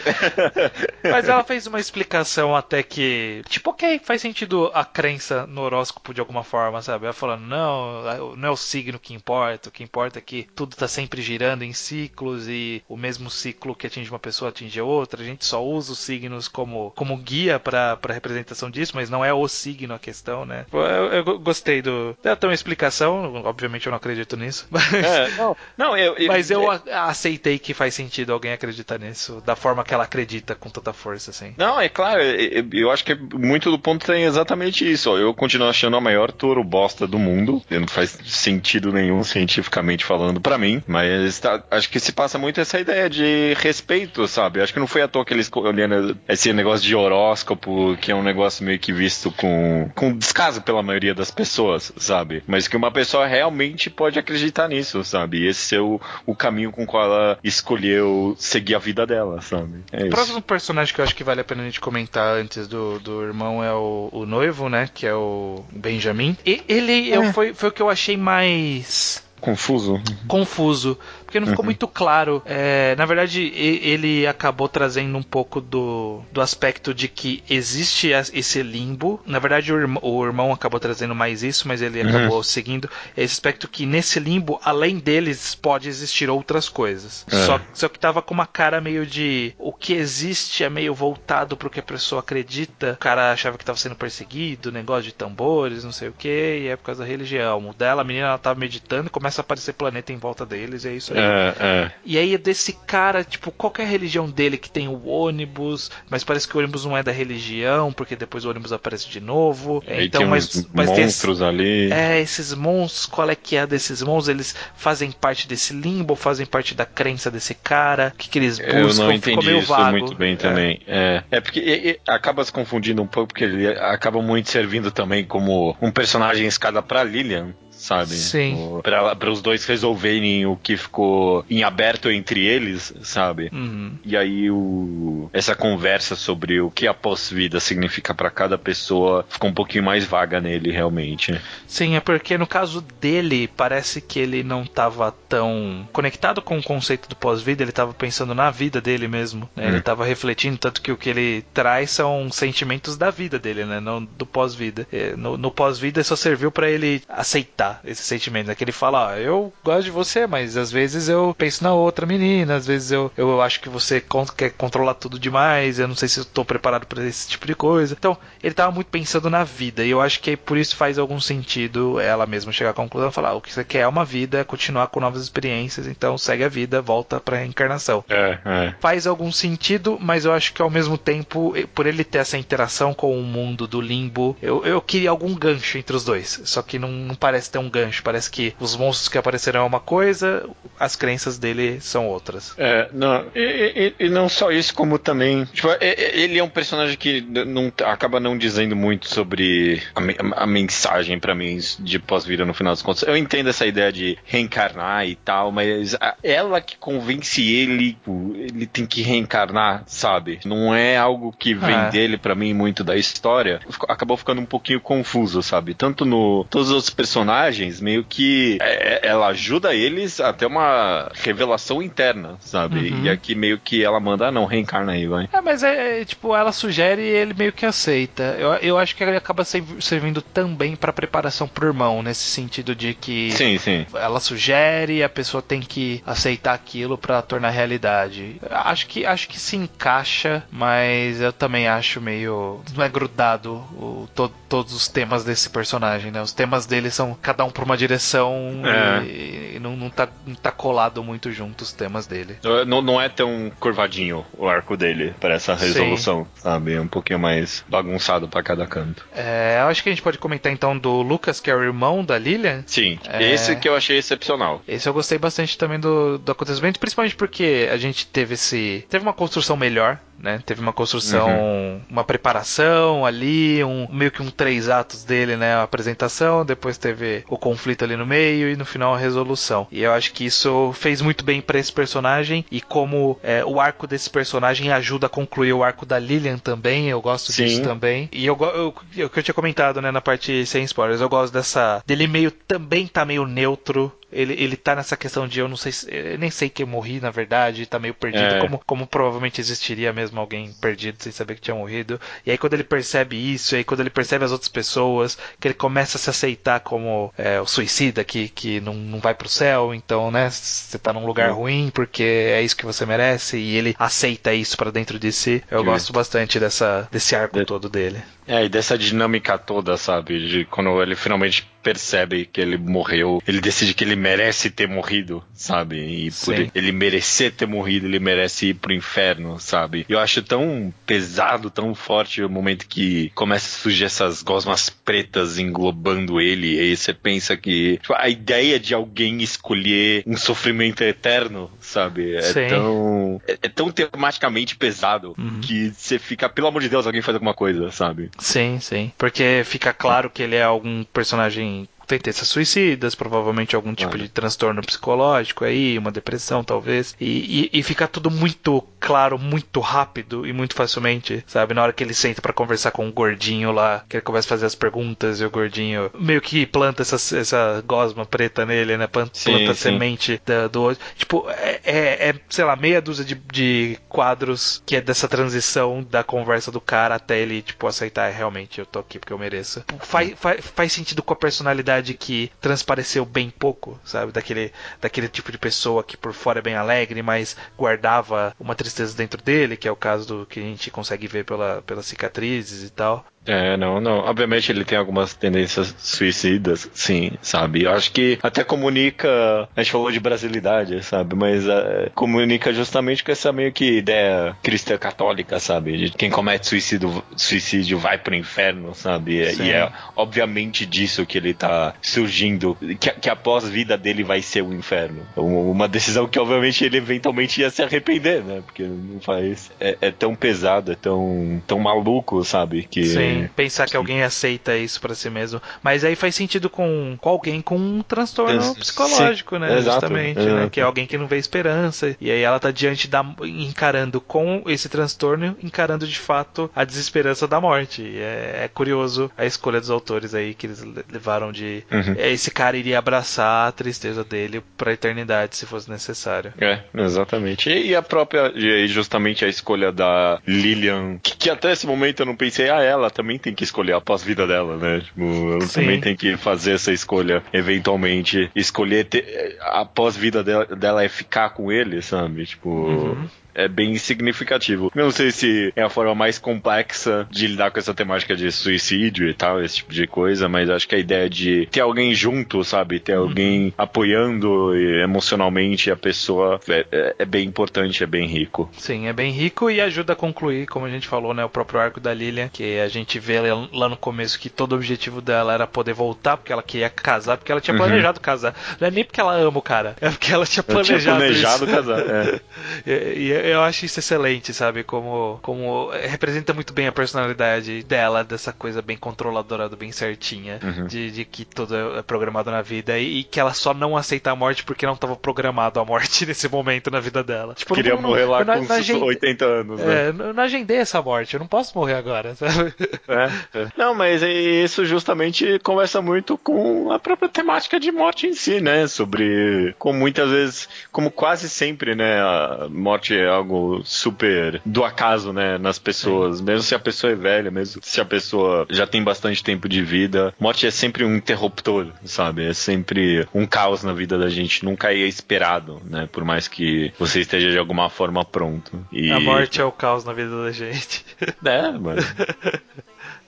Mas ela fez uma explicação até que, tipo, tipo, ok, faz sentido a crença no horóscopo de alguma forma, sabe? Ela falando, não, não é o signo que importa, o que importa é que tudo tá sempre girando em ciclos e o mesmo ciclo que atinge uma pessoa atinge a outra. A gente só usa os signos como, como guia para representação disso, mas não é o signo a questão, né? Eu, eu gostei do. Ela tem uma explicação, obviamente eu não acredito nisso. Mas, é, não, não, eu, eu, mas eu aceitei que faz sentido alguém acreditar nisso, da forma que ela acredita com tanta força, assim. Não, é claro, eu acho que é muito do ponto tem exatamente isso. Ó. Eu continuo achando a maior touro bosta do mundo. Não faz sentido nenhum cientificamente falando para mim. Mas tá, acho que se passa muito essa ideia de respeito, sabe? Acho que não foi à toa que eles escolheram esse negócio de horóscopo, que é um negócio meio que visto com, com descaso pela maioria das pessoas, sabe? Mas que uma pessoa realmente pode acreditar nisso, sabe? Esse é o, o caminho com qual ela escolheu seguir a vida dela, sabe? É o próximo personagem que eu acho que vale a pena a gente comentar antes do, do irmão irmão é o, o noivo, né? Que é o Benjamin. E ele é. eu, foi, foi o que eu achei mais. Confuso. Confuso porque não ficou uhum. muito claro. É, na verdade, ele acabou trazendo um pouco do, do aspecto de que existe esse limbo. Na verdade, o, irmão, o irmão acabou trazendo mais isso, mas ele uhum. acabou seguindo esse aspecto que nesse limbo, além deles, pode existir outras coisas. É. Só, só que tava com uma cara meio de o que existe é meio voltado pro que a pessoa acredita. O cara achava que tava sendo perseguido, negócio de tambores, não sei o que, e é por causa da religião. O dela, a menina, ela tava meditando e começa a aparecer planeta em volta deles, e é isso aí. É, é. E aí é desse cara, tipo, qual é a religião dele que tem o ônibus, mas parece que o ônibus não é da religião, porque depois o ônibus aparece de novo. E então, mas, mas monstros tem, ali. É, esses monstros, qual é que é desses monstros? Eles fazem parte desse limbo, fazem parte da crença desse cara? O que, que eles buscam? Eu não entendi isso vago. muito bem também. É, é, é porque e, e, acaba se confundindo um pouco, porque ele acaba muito servindo também como um personagem escada para Lilian sabe? Sim. Para os dois resolverem o que ficou em aberto entre eles, sabe? Uhum. E aí o, essa conversa sobre o que a pós-vida significa para cada pessoa ficou um pouquinho mais vaga nele, realmente. Sim, é porque no caso dele, parece que ele não estava tão conectado com o conceito do pós-vida, ele estava pensando na vida dele mesmo. Né? Hum. Ele estava refletindo, tanto que o que ele traz são sentimentos da vida dele, né? Não do pós-vida. É, no, no pós-vida só serviu para ele aceitar esse sentimento, né? Que ele fala, ah, eu gosto de você, mas às vezes eu penso na outra menina, às vezes eu, eu acho que você quer controlar tudo demais, eu não sei se eu tô preparado para esse tipo de coisa. Então, ele tava muito pensando na vida, e eu acho que por isso faz algum sentido ela mesma chegar à conclusão e falar, ah, o que você quer é uma vida, é continuar com novas experiências, então segue a vida, volta pra reencarnação. É, é. Faz algum sentido, mas eu acho que ao mesmo tempo, por ele ter essa interação com o mundo do limbo, eu, eu queria algum gancho entre os dois, só que não, não parece ter um gancho. Parece que os monstros que apareceram é uma coisa, as crenças dele são outras. É, não, e, e, e não só isso, como também. Tipo, ele é um personagem que não, acaba não dizendo muito sobre a, a mensagem para mim de pós-vida no final das contas. Eu entendo essa ideia de reencarnar e tal, mas ela que convence ele, ele tem que reencarnar, sabe? Não é algo que vem é. dele para mim muito da história. Acabou ficando um pouquinho confuso, sabe? Tanto no todos os outros personagens, meio que é, ela ajuda eles a ter uma revelação interna, sabe? Uhum. E aqui meio que ela manda, ah, não, reencarna aí, vai. É, mas é, é, tipo, ela sugere e ele meio que aceita. Eu, eu acho que ele acaba servindo também para preparação pro irmão, nesse sentido de que sim, sim. ela sugere e a pessoa tem que aceitar aquilo para tornar realidade. Acho que acho que se encaixa, mas eu também acho meio não é grudado o, to, todos os temas desse personagem, né? Os temas dele são cada um pra uma direção é. e, e, não, não, tá, não tá colado muito junto os temas dele. Não, não é tão curvadinho o arco dele para essa resolução, Sim. sabe? É um pouquinho mais bagunçado para cada canto. É, eu acho que a gente pode comentar então do Lucas, que é o irmão da Lilian. Sim, é... esse que eu achei excepcional. Esse eu gostei bastante também do, do acontecimento, principalmente porque a gente teve esse. teve uma construção melhor né? Teve uma construção, uhum. uma preparação ali, um meio que um três atos dele, né? A apresentação, depois teve o conflito ali no meio e no final a resolução. E eu acho que isso fez muito bem para esse personagem e como é, o arco desse personagem ajuda a concluir o arco da Lilian também, eu gosto Sim. disso também. E eu, eu, eu, que eu tinha comentado, né, na parte sem spoilers, eu gosto dessa dele meio também tá meio neutro ele, ele tá nessa questão de eu não sei eu nem sei que eu morri, na verdade, tá meio perdido, é. como, como provavelmente existiria mesmo alguém perdido sem saber que tinha morrido. E aí quando ele percebe isso, e aí quando ele percebe as outras pessoas, que ele começa a se aceitar como é, o suicida que, que não, não vai pro céu, então, né, você tá num lugar ruim porque é isso que você merece, e ele aceita isso para dentro de si. Eu gosto bastante dessa, desse arco de... todo dele. É, e dessa dinâmica toda, sabe? De quando ele finalmente percebe que ele morreu, ele decide que ele merece ter morrido, sabe? E por Sim. ele merecer ter morrido, ele merece ir pro inferno, sabe? Eu acho tão pesado, tão forte o momento que começa a surgir essas gosmas pretas englobando ele, e aí você pensa que tipo, a ideia de alguém escolher um sofrimento eterno, sabe? É Sim. tão é, é, tão tematicamente pesado uhum. que você fica, pelo amor de Deus, alguém faz alguma coisa, sabe? Sim, sim. Porque fica claro que ele é algum personagem tendências suicidas, provavelmente algum tipo de transtorno psicológico aí, uma depressão talvez, e, e, e, fica tudo muito claro, muito rápido e muito facilmente, sabe? Na hora que ele senta para conversar com o gordinho lá, que ele começa a fazer as perguntas e o gordinho meio que planta essa, essa gosma preta nele, né? Planta, sim, planta sim. semente da, do Tipo, é, é, é, sei lá, meia dúzia de, de quadros que é dessa transição da conversa do cara até ele, tipo, aceitar é, realmente eu tô aqui porque eu mereço. Faz, faz, faz sentido com a personalidade personalidade que transpareceu bem pouco, sabe? Daquele, daquele tipo de pessoa que por fora é bem alegre, mas guardava uma tristeza dentro dele, que é o caso do que a gente consegue ver pela, pelas cicatrizes e tal. É, não, não. Obviamente ele tem algumas tendências suicidas, sim, sabe? Eu acho que até comunica. A gente falou de brasilidade, sabe? Mas uh, comunica justamente com essa meio que ideia cristã católica, sabe? De quem comete suicídio, suicídio vai pro inferno, sabe? Sim. E é obviamente disso que ele tá surgindo. Que, que após a vida dele vai ser o inferno. Uma decisão que, obviamente, ele eventualmente ia se arrepender, né? Porque não faz. É, é tão pesado, é tão, tão maluco, sabe? Que. Sim pensar que alguém aceita isso para si mesmo. Mas aí faz sentido com, com alguém com um transtorno psicológico, Sim, né? Exato, Justamente, exato. né? Que é alguém que não vê esperança. E aí ela tá diante da. encarando com esse transtorno, encarando de fato a desesperança da morte. É, é, curioso a escolha dos autores aí que eles levaram de. Uhum. É, esse cara iria abraçar a tristeza dele pra eternidade se fosse necessário. É, exatamente. E, e a própria. E justamente a escolha da Lilian, que, que até esse momento eu não pensei, ah, ela também também tem que escolher a pós-vida dela, né? Tipo, ela Sim. também tem que fazer essa escolha, eventualmente. Escolher ter, a pós-vida dela, dela, é ficar com ele, sabe? Tipo. Uhum. É bem significativo. Não sei se é a forma mais complexa de lidar com essa temática de suicídio e tal, esse tipo de coisa, mas acho que a ideia de ter alguém junto, sabe? Ter alguém uhum. apoiando emocionalmente a pessoa é, é, é, bem importante, é bem rico. Sim, é bem rico e ajuda a concluir, como a gente falou, né? O próprio arco da Lilian, que a gente vê lá no começo que todo o objetivo dela era poder voltar, porque ela queria casar, porque ela tinha uhum. planejado uhum. casar. Não é nem porque ela ama o cara, é porque ela tinha planejado, tinha planejado casar. É. e, e, eu acho isso excelente, sabe? Como, como representa muito bem a personalidade dela, dessa coisa bem controladora, bem certinha, uhum. de, de, que tudo é programado na vida e, e, que ela só não aceita a morte porque não estava programado a morte nesse momento na vida dela. Tipo, Queria não, morrer lá com na, 80 anos, né? É, não, não agendei essa morte, eu não posso morrer agora, sabe? É, é. Não, mas isso justamente conversa muito com a própria temática de morte em si, né? Sobre como muitas vezes, como quase sempre, né? A morte é algo super do acaso, né? Nas pessoas, Sim. mesmo se a pessoa é velha, mesmo se a pessoa já tem bastante tempo de vida, morte é sempre um interruptor, sabe? É sempre um caos na vida da gente, nunca é esperado, né? Por mais que você esteja de alguma forma pronto. E... A morte é o caos na vida da gente. É, mas.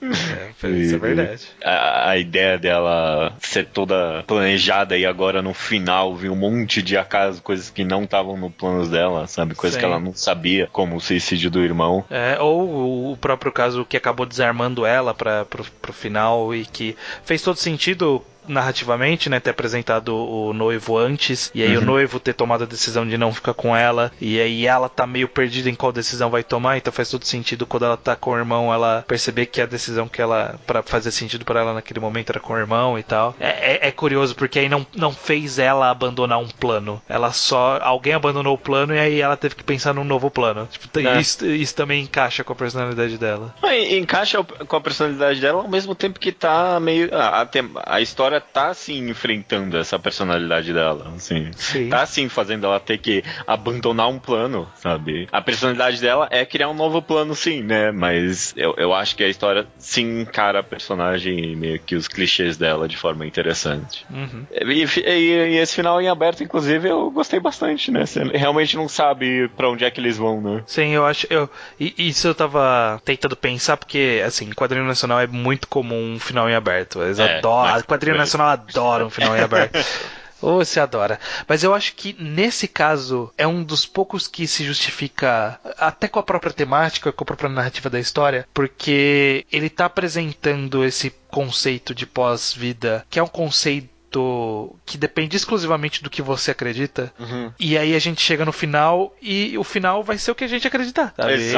É, isso é verdade. A, a, ideia dela ser toda planejada e agora no final vir um monte de acaso, coisas que não estavam no planos dela, sabe? Coisas Sim. que ela não sabia, como o suicídio do irmão. É, ou o próprio caso que acabou desarmando ela para pro, pro final e que fez todo sentido narrativamente, né, ter apresentado o noivo antes, e aí uhum. o noivo ter tomado a decisão de não ficar com ela, e aí ela tá meio perdida em qual decisão vai tomar, então faz todo sentido quando ela tá com o irmão, ela perceber que a decisão que ela, para fazer sentido para ela naquele momento era com o irmão e tal. É, é, é, curioso, porque aí não, não fez ela abandonar um plano, ela só, alguém abandonou o plano e aí ela teve que pensar num novo plano. Tipo, é. isso, isso também encaixa com a personalidade dela. Encaixa com a personalidade dela ao mesmo tempo que tá meio, a, a, a história tá assim enfrentando essa personalidade dela, assim. Sim. Tá assim fazendo ela ter que abandonar um plano, sabe? A personalidade dela é criar um novo plano, sim, né? Mas eu, eu acho que a história sim encara a personagem e meio que os clichês dela de forma interessante. Uhum. E, e, e, esse final em aberto, inclusive, eu gostei bastante, né? Você realmente não sabe para onde é que eles vão, né? Sim, eu acho. Eu, isso eu tava tentando pensar, porque, assim, quadrinho nacional é muito comum um final em aberto. Eles é, adoram. Quadrinho Nacional adora um final em aberto. Ou oh, se adora. Mas eu acho que nesse caso é um dos poucos que se justifica até com a própria temática, com a própria narrativa da história, porque ele está apresentando esse conceito de pós-vida, que é um conceito que depende exclusivamente do que você acredita. Uhum. E aí a gente chega no final e o final vai ser o que a gente acreditar.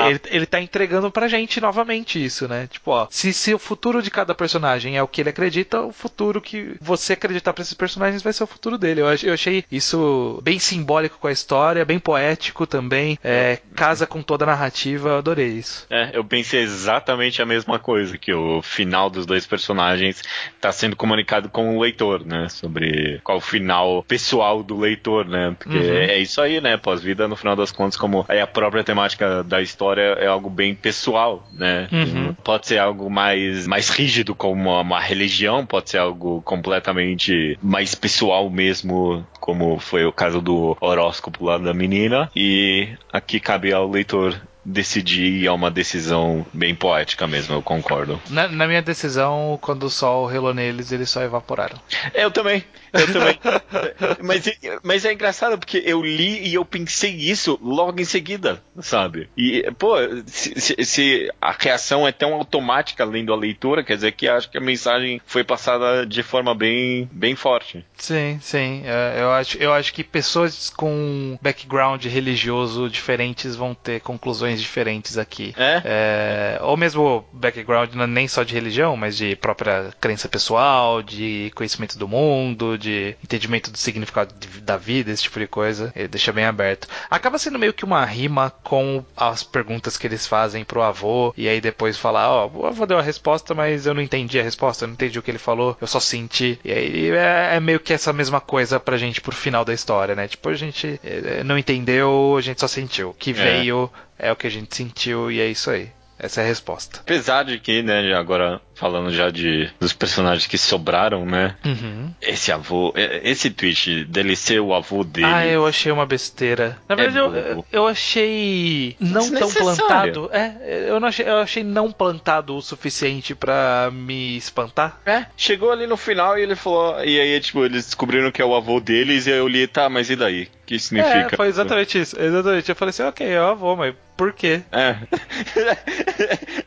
Ele, ele tá entregando pra gente novamente isso, né? Tipo, ó, se, se o futuro de cada personagem é o que ele acredita, o futuro que você acreditar pra esses personagens vai ser o futuro dele. Eu, eu achei isso bem simbólico com a história, bem poético também. É, casa com toda a narrativa, eu adorei isso. É, eu pensei exatamente a mesma coisa, que o final dos dois personagens tá sendo comunicado com o leitor, né? Sobre qual o final pessoal do leitor, né? Porque uhum. é isso aí, né? Pós-vida, no final das contas, como aí a própria temática da história é algo bem pessoal, né? Uhum. Pode ser algo mais, mais rígido, como uma religião, pode ser algo completamente mais pessoal mesmo, como foi o caso do horóscopo lá da menina. E aqui cabe ao leitor decidir e é uma decisão bem poética mesmo, eu concordo. Na, na, minha decisão, quando o sol relou neles, eles só evaporaram. Eu também, eu também. mas, mas é engraçado porque eu li e eu pensei isso logo em seguida, sabe? E, pô, se, se, se a reação é tão automática lendo a leitura, quer dizer que acho que a mensagem foi passada de forma bem, bem forte. Sim, sim. É, eu acho, eu acho que pessoas com background religioso diferentes vão ter conclusões diferentes aqui. É? é ou mesmo background é nem só de religião, mas de própria crença pessoal, de conhecimento do mundo, de entendimento do significado de, da vida, esse tipo de coisa. Ele deixa bem aberto. Acaba sendo meio que uma rima com as perguntas que eles fazem pro avô, e aí depois falar, ó, oh, o avô deu a resposta, mas eu não entendi a resposta, eu não entendi o que ele falou, eu só senti. E aí é, é meio que essa mesma coisa pra gente pro final da história, né? Tipo, a gente é, não entendeu, a gente só sentiu. Que é. veio é o que a gente sentiu e é isso aí. Essa é a resposta. Apesar de que, né, agora falando já de dos personagens que sobraram, né? Uhum. Esse avô, esse tweet dele ser o avô dele. Ah, eu achei uma besteira. Na é verdade, é eu, eu achei não tão plantado. É, eu não achei, eu achei não plantado o suficiente para me espantar. É, chegou ali no final e ele falou, e aí tipo eles descobriram que é o avô deles e eu li, tá, mas e daí? O que significa? É, foi exatamente isso. Exatamente. Eu falei assim, ok, é o avô, mas por quê? É.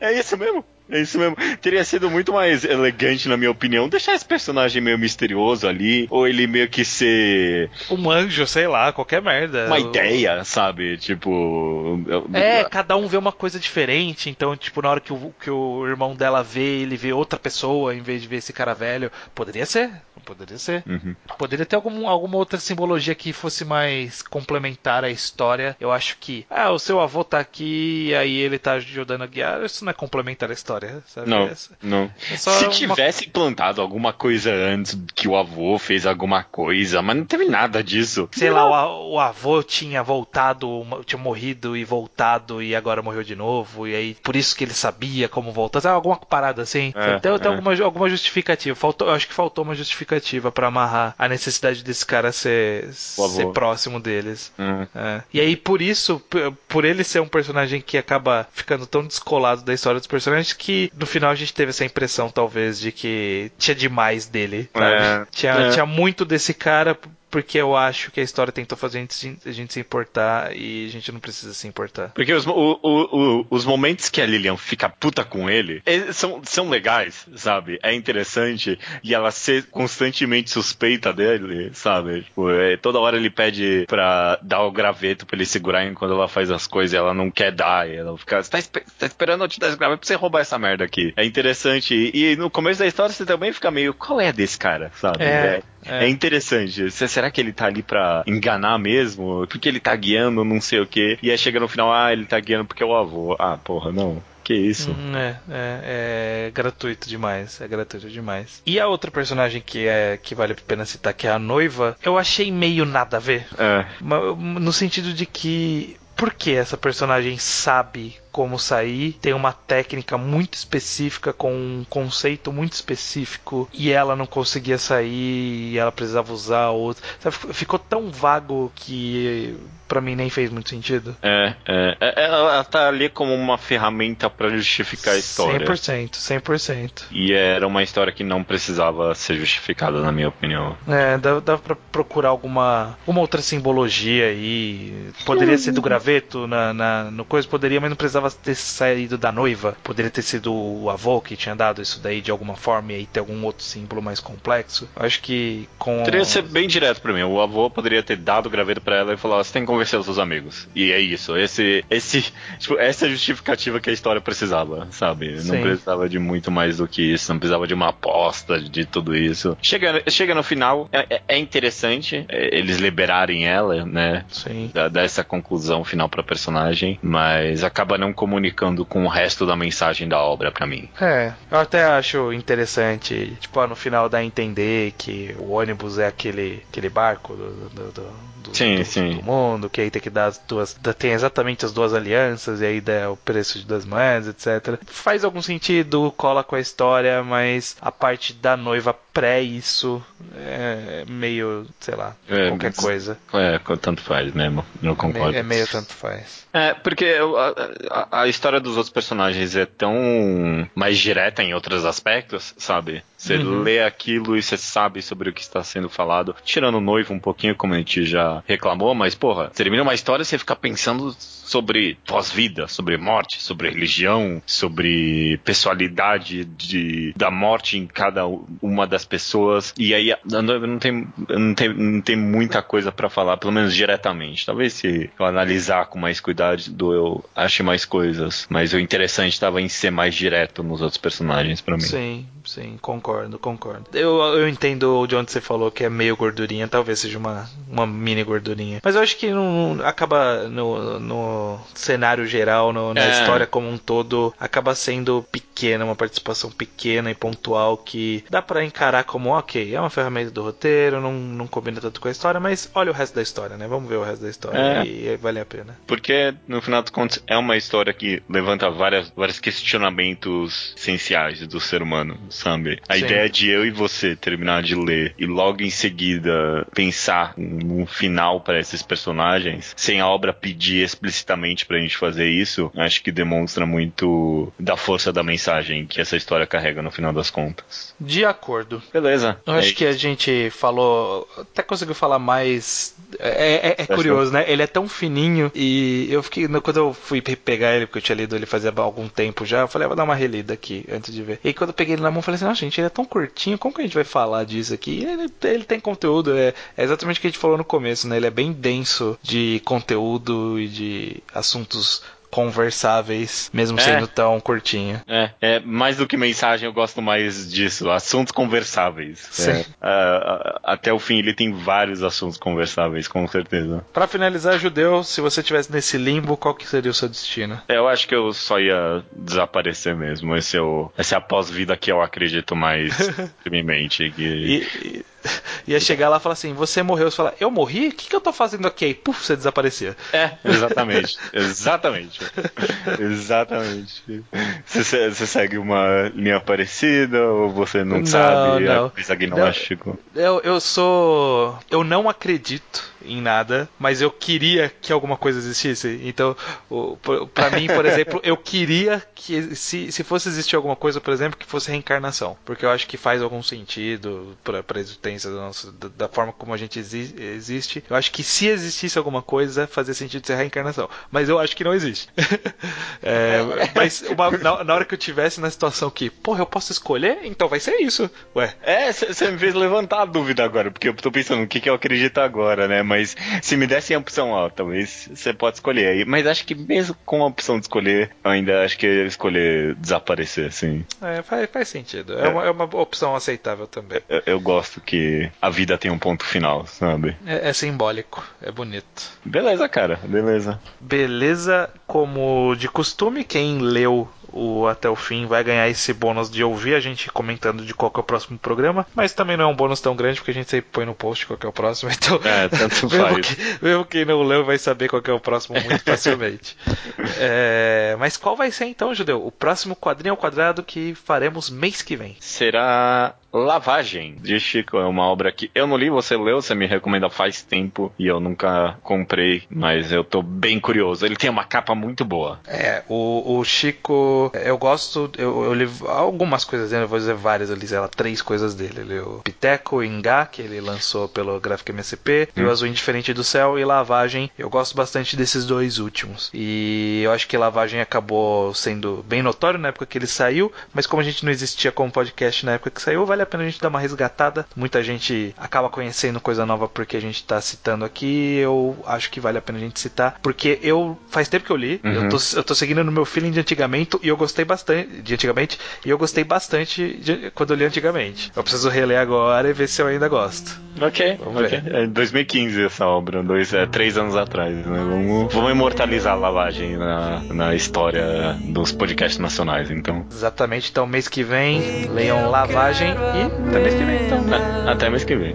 é isso mesmo. É isso mesmo. Teria sido muito mais elegante, na minha opinião, deixar esse personagem meio misterioso ali, ou ele meio que ser. Um anjo, sei lá, qualquer merda. Uma ideia, sabe? Tipo. É, cada um vê uma coisa diferente, então, tipo, na hora que o, que o irmão dela vê, ele vê outra pessoa em vez de ver esse cara velho. Poderia ser, poderia ser. Uhum. Poderia ter algum, alguma outra simbologia que fosse mais complementar à história. Eu acho que, ah, o seu avô tá aqui, e aí ele tá ajudando a guiar. Isso não é complementar a história história, sabe? Não, não. É Se tivesse uma... plantado alguma coisa antes que o avô fez alguma coisa, mas não teve nada disso. Sei não. lá, o, o, avô tinha voltado, tinha morrido e voltado e agora morreu de novo, e aí por isso que ele sabia como voltar. Sabe, alguma parada assim. É, tem, tem é. alguma, alguma justificativa. Faltou, eu acho que faltou uma justificativa para amarrar a necessidade desse cara ser, ser próximo deles. Uhum. É. E aí, por isso, por ele ser um personagem que acaba ficando tão descolado da história dos personagens, que que no final a gente teve essa impressão, talvez, de que tinha demais dele. É, tinha, é. tinha muito desse cara porque eu acho que a história tentou fazer a gente, a gente, se importar e a gente não precisa se importar. Porque os, o, o, os momentos que a Lilian fica puta com ele são, são legais, sabe? É interessante e ela ser constantemente suspeita dele, sabe? Tipo, é, toda hora ele pede pra dar o graveto pra ele segurar enquanto ela faz as coisas e ela não quer dar. E ela fica, você tá, tá, esperando eu te dar esse graveto pra você roubar essa merda aqui. É interessante. E, e no começo da história você também fica meio, qual é desse cara, sabe? É. é. É. é interessante. Será que ele tá ali pra enganar mesmo? Porque ele tá guiando, não sei o quê. E aí chega no final, ah, ele tá guiando porque é o avô. Ah, porra, não. Que isso? Hum, é, é, é, gratuito demais. É gratuito demais. E a outra personagem que é que vale a pena citar, que é a noiva, eu achei meio nada a ver. É. No sentido de que. Por que essa personagem sabe como sair, tem uma técnica muito específica com um conceito muito específico e ela não conseguia sair e ela precisava usar outro. Ficou tão vago que para mim nem fez muito sentido. É, é, é, ela tá ali como uma ferramenta para justificar a história. 100%, 100%. E era uma história que não precisava ser justificada, na minha opinião. É, dava, dava pra procurar alguma, alguma outra simbologia aí. Poderia ser do graveto na, na, no coisa, poderia, mas não precisava precisava ter saído da noiva. Poderia ter sido o avô que tinha dado isso daí de alguma forma e aí ter algum outro símbolo mais complexo. Acho que com. Poderia ser bem direto para mim. O avô poderia ter dado o graveto para ela e falar: você tem que convencer os seus amigos. E é isso. Esse, esse, tipo, essa é a justificativa que a história precisava, sabe? Sim. Não precisava de muito mais do que isso. Não precisava de uma aposta de tudo isso. Chega, chega no final, é, é, é interessante é, eles liberarem ela, né? Sim. Dar essa conclusão final pra personagem, mas acaba não comunicando com o resto da mensagem da obra para mim. É, eu até acho interessante, tipo, no final dá a entender que o ônibus é aquele, aquele barco do, do, do, do, sim, do, sim. do mundo, que aí tem que dar as duas, tem exatamente as duas alianças e aí dá o preço de duas moedas, etc. Faz algum sentido, cola com a história, mas a parte da noiva pré isso é meio, sei lá, é, qualquer coisa. É, tanto faz mesmo, não concordo. É meio tanto faz. É, porque a, a, história dos outros personagens é tão mais direta em outros aspectos, sabe? Você uhum. lê aquilo e você sabe sobre o que está sendo falado. Tirando o noivo um pouquinho, como a gente já reclamou, mas, porra, termina uma história e você fica pensando sobre pós-vida, sobre morte, sobre religião, sobre pessoalidade de, da morte em cada uma das pessoas. E aí não tem, não tem, não tem muita coisa para falar, pelo menos diretamente. Talvez se eu analisar com mais cuidado, eu ache mais coisas. Mas o interessante estava em ser mais direto nos outros personagens para mim. Sim, sim, concordo, concordo. Eu, eu entendo de onde você falou que é meio gordurinha, talvez seja uma, uma mini gordurinha. Mas eu acho que não, acaba no, no cenário geral, no, na é. história como um todo, acaba sendo pequeno pequena, uma participação pequena e pontual que dá para encarar como, ok, é uma ferramenta do roteiro, não, não combina tanto com a história, mas olha o resto da história, né? Vamos ver o resto da história é. e, e vale a pena. Porque, no final dos contos, é uma história que levanta várias, vários questionamentos essenciais do ser humano, sabe? A Sim. ideia de eu e você terminar de ler e logo em seguida pensar num final para esses personagens, sem a obra pedir explicitamente pra gente fazer isso, acho que demonstra muito da força da mensagem que essa história carrega no final das contas. De acordo. Beleza. Eu acho é que a gente falou, até conseguiu falar mais. É, é, é curioso, né? Ele é tão fininho e eu fiquei. Quando eu fui pegar ele, porque eu tinha lido ele fazia algum tempo já, eu falei, ah, vou dar uma relida aqui antes de ver. E quando eu peguei ele na mão, eu falei assim: nossa, gente, ele é tão curtinho, como que a gente vai falar disso aqui? Ele, ele tem conteúdo, é, é exatamente o que a gente falou no começo, né? Ele é bem denso de conteúdo e de assuntos conversáveis, mesmo é. sendo tão curtinho. É, é, mais do que mensagem, eu gosto mais disso. Assuntos conversáveis. Sim. É, uh, até o fim, ele tem vários assuntos conversáveis, com certeza. Para finalizar, Judeu, se você estivesse nesse limbo, qual que seria o seu destino? É, eu acho que eu só ia desaparecer mesmo. Esse é, o, esse é a pós-vida que eu acredito mais firmemente. Que... E, ia chegar lá e falar assim: Você morreu. Você fala: Eu morri? O que, que eu tô fazendo aqui? Aí, puf, você desaparecia. É, exatamente. exatamente. exatamente. Você, você, segue uma linha parecida ou você não, não sabe? Não. É agnóstico. Eu, eu sou. Eu não acredito em nada, mas eu queria que alguma coisa existisse. Então, para mim, por exemplo, eu queria que se, se fosse existir alguma coisa, por exemplo, que fosse reencarnação, porque eu acho que faz algum sentido para a existência do nosso, da, da, forma como a gente exi existe. Eu acho que se existisse alguma coisa, fazia sentido ser reencarnação, mas eu acho que não existe. é, mas uma, na, na, hora que eu tivesse na situação que, porra, eu posso escolher, então vai ser isso. Ué. É, você me fez levantar a dúvida agora, porque eu tô pensando o que, que eu acredito agora, né? mas se me dessem a opção, ó, talvez você pode escolher aí. Mas acho que mesmo com a opção de escolher, ainda acho que eu ia escolher desaparecer, assim. É, faz, faz sentido. É, é. Uma, é uma opção aceitável também. Eu, eu, gosto que a vida tem um ponto final, sabe? É, é simbólico, é bonito. Beleza, cara, beleza. Beleza, como de costume, quem leu o Até o Fim vai ganhar esse bônus de ouvir a gente comentando de qual é o próximo programa, mas também não é um bônus tão grande porque a gente sempre põe no post qual é o próximo, então é, tanto mesmo, que, mesmo quem não leu vai saber qual é o próximo muito facilmente. é, mas qual vai ser então, Judeu? O próximo quadrinho ao quadrado que faremos mês que vem? Será Lavagem, de Chico. É uma obra que eu não li, você leu, você me recomenda faz tempo e eu nunca comprei, mas eu tô bem curioso. Ele tem uma capa muito boa. É, o, o Chico, eu gosto, eu, eu li algumas coisas dele, eu vou dizer várias, eu li sei lá, três coisas dele. Eu li o Piteco, Ingá, que ele lançou pelo Graphic MSP, hum. e o Azul Indiferente do Céu e Lavagem. Eu gosto bastante desses dois últimos. E eu acho que Lavagem acabou sendo bem notório na época que ele saiu, mas como a gente não existia como podcast na época que saiu, vale vale a pena a gente dar uma resgatada. Muita gente acaba conhecendo coisa nova porque a gente está citando aqui. Eu acho que vale a pena a gente citar, porque eu faz tempo que eu li, uhum. eu, tô, eu tô seguindo no meu feeling de antigamente e eu gostei bastante de antigamente e eu gostei bastante de, quando eu li antigamente. Eu preciso reler agora e ver se eu ainda gosto. Ok, vamos okay. ver. É 2015 essa obra, dois, é, três anos atrás. Né? Vamos, vamos imortalizar a lavagem na, na história dos podcasts nacionais, então. Exatamente, então mês que vem leiam Lavagem e até mês que vem, então. Até mês que vem.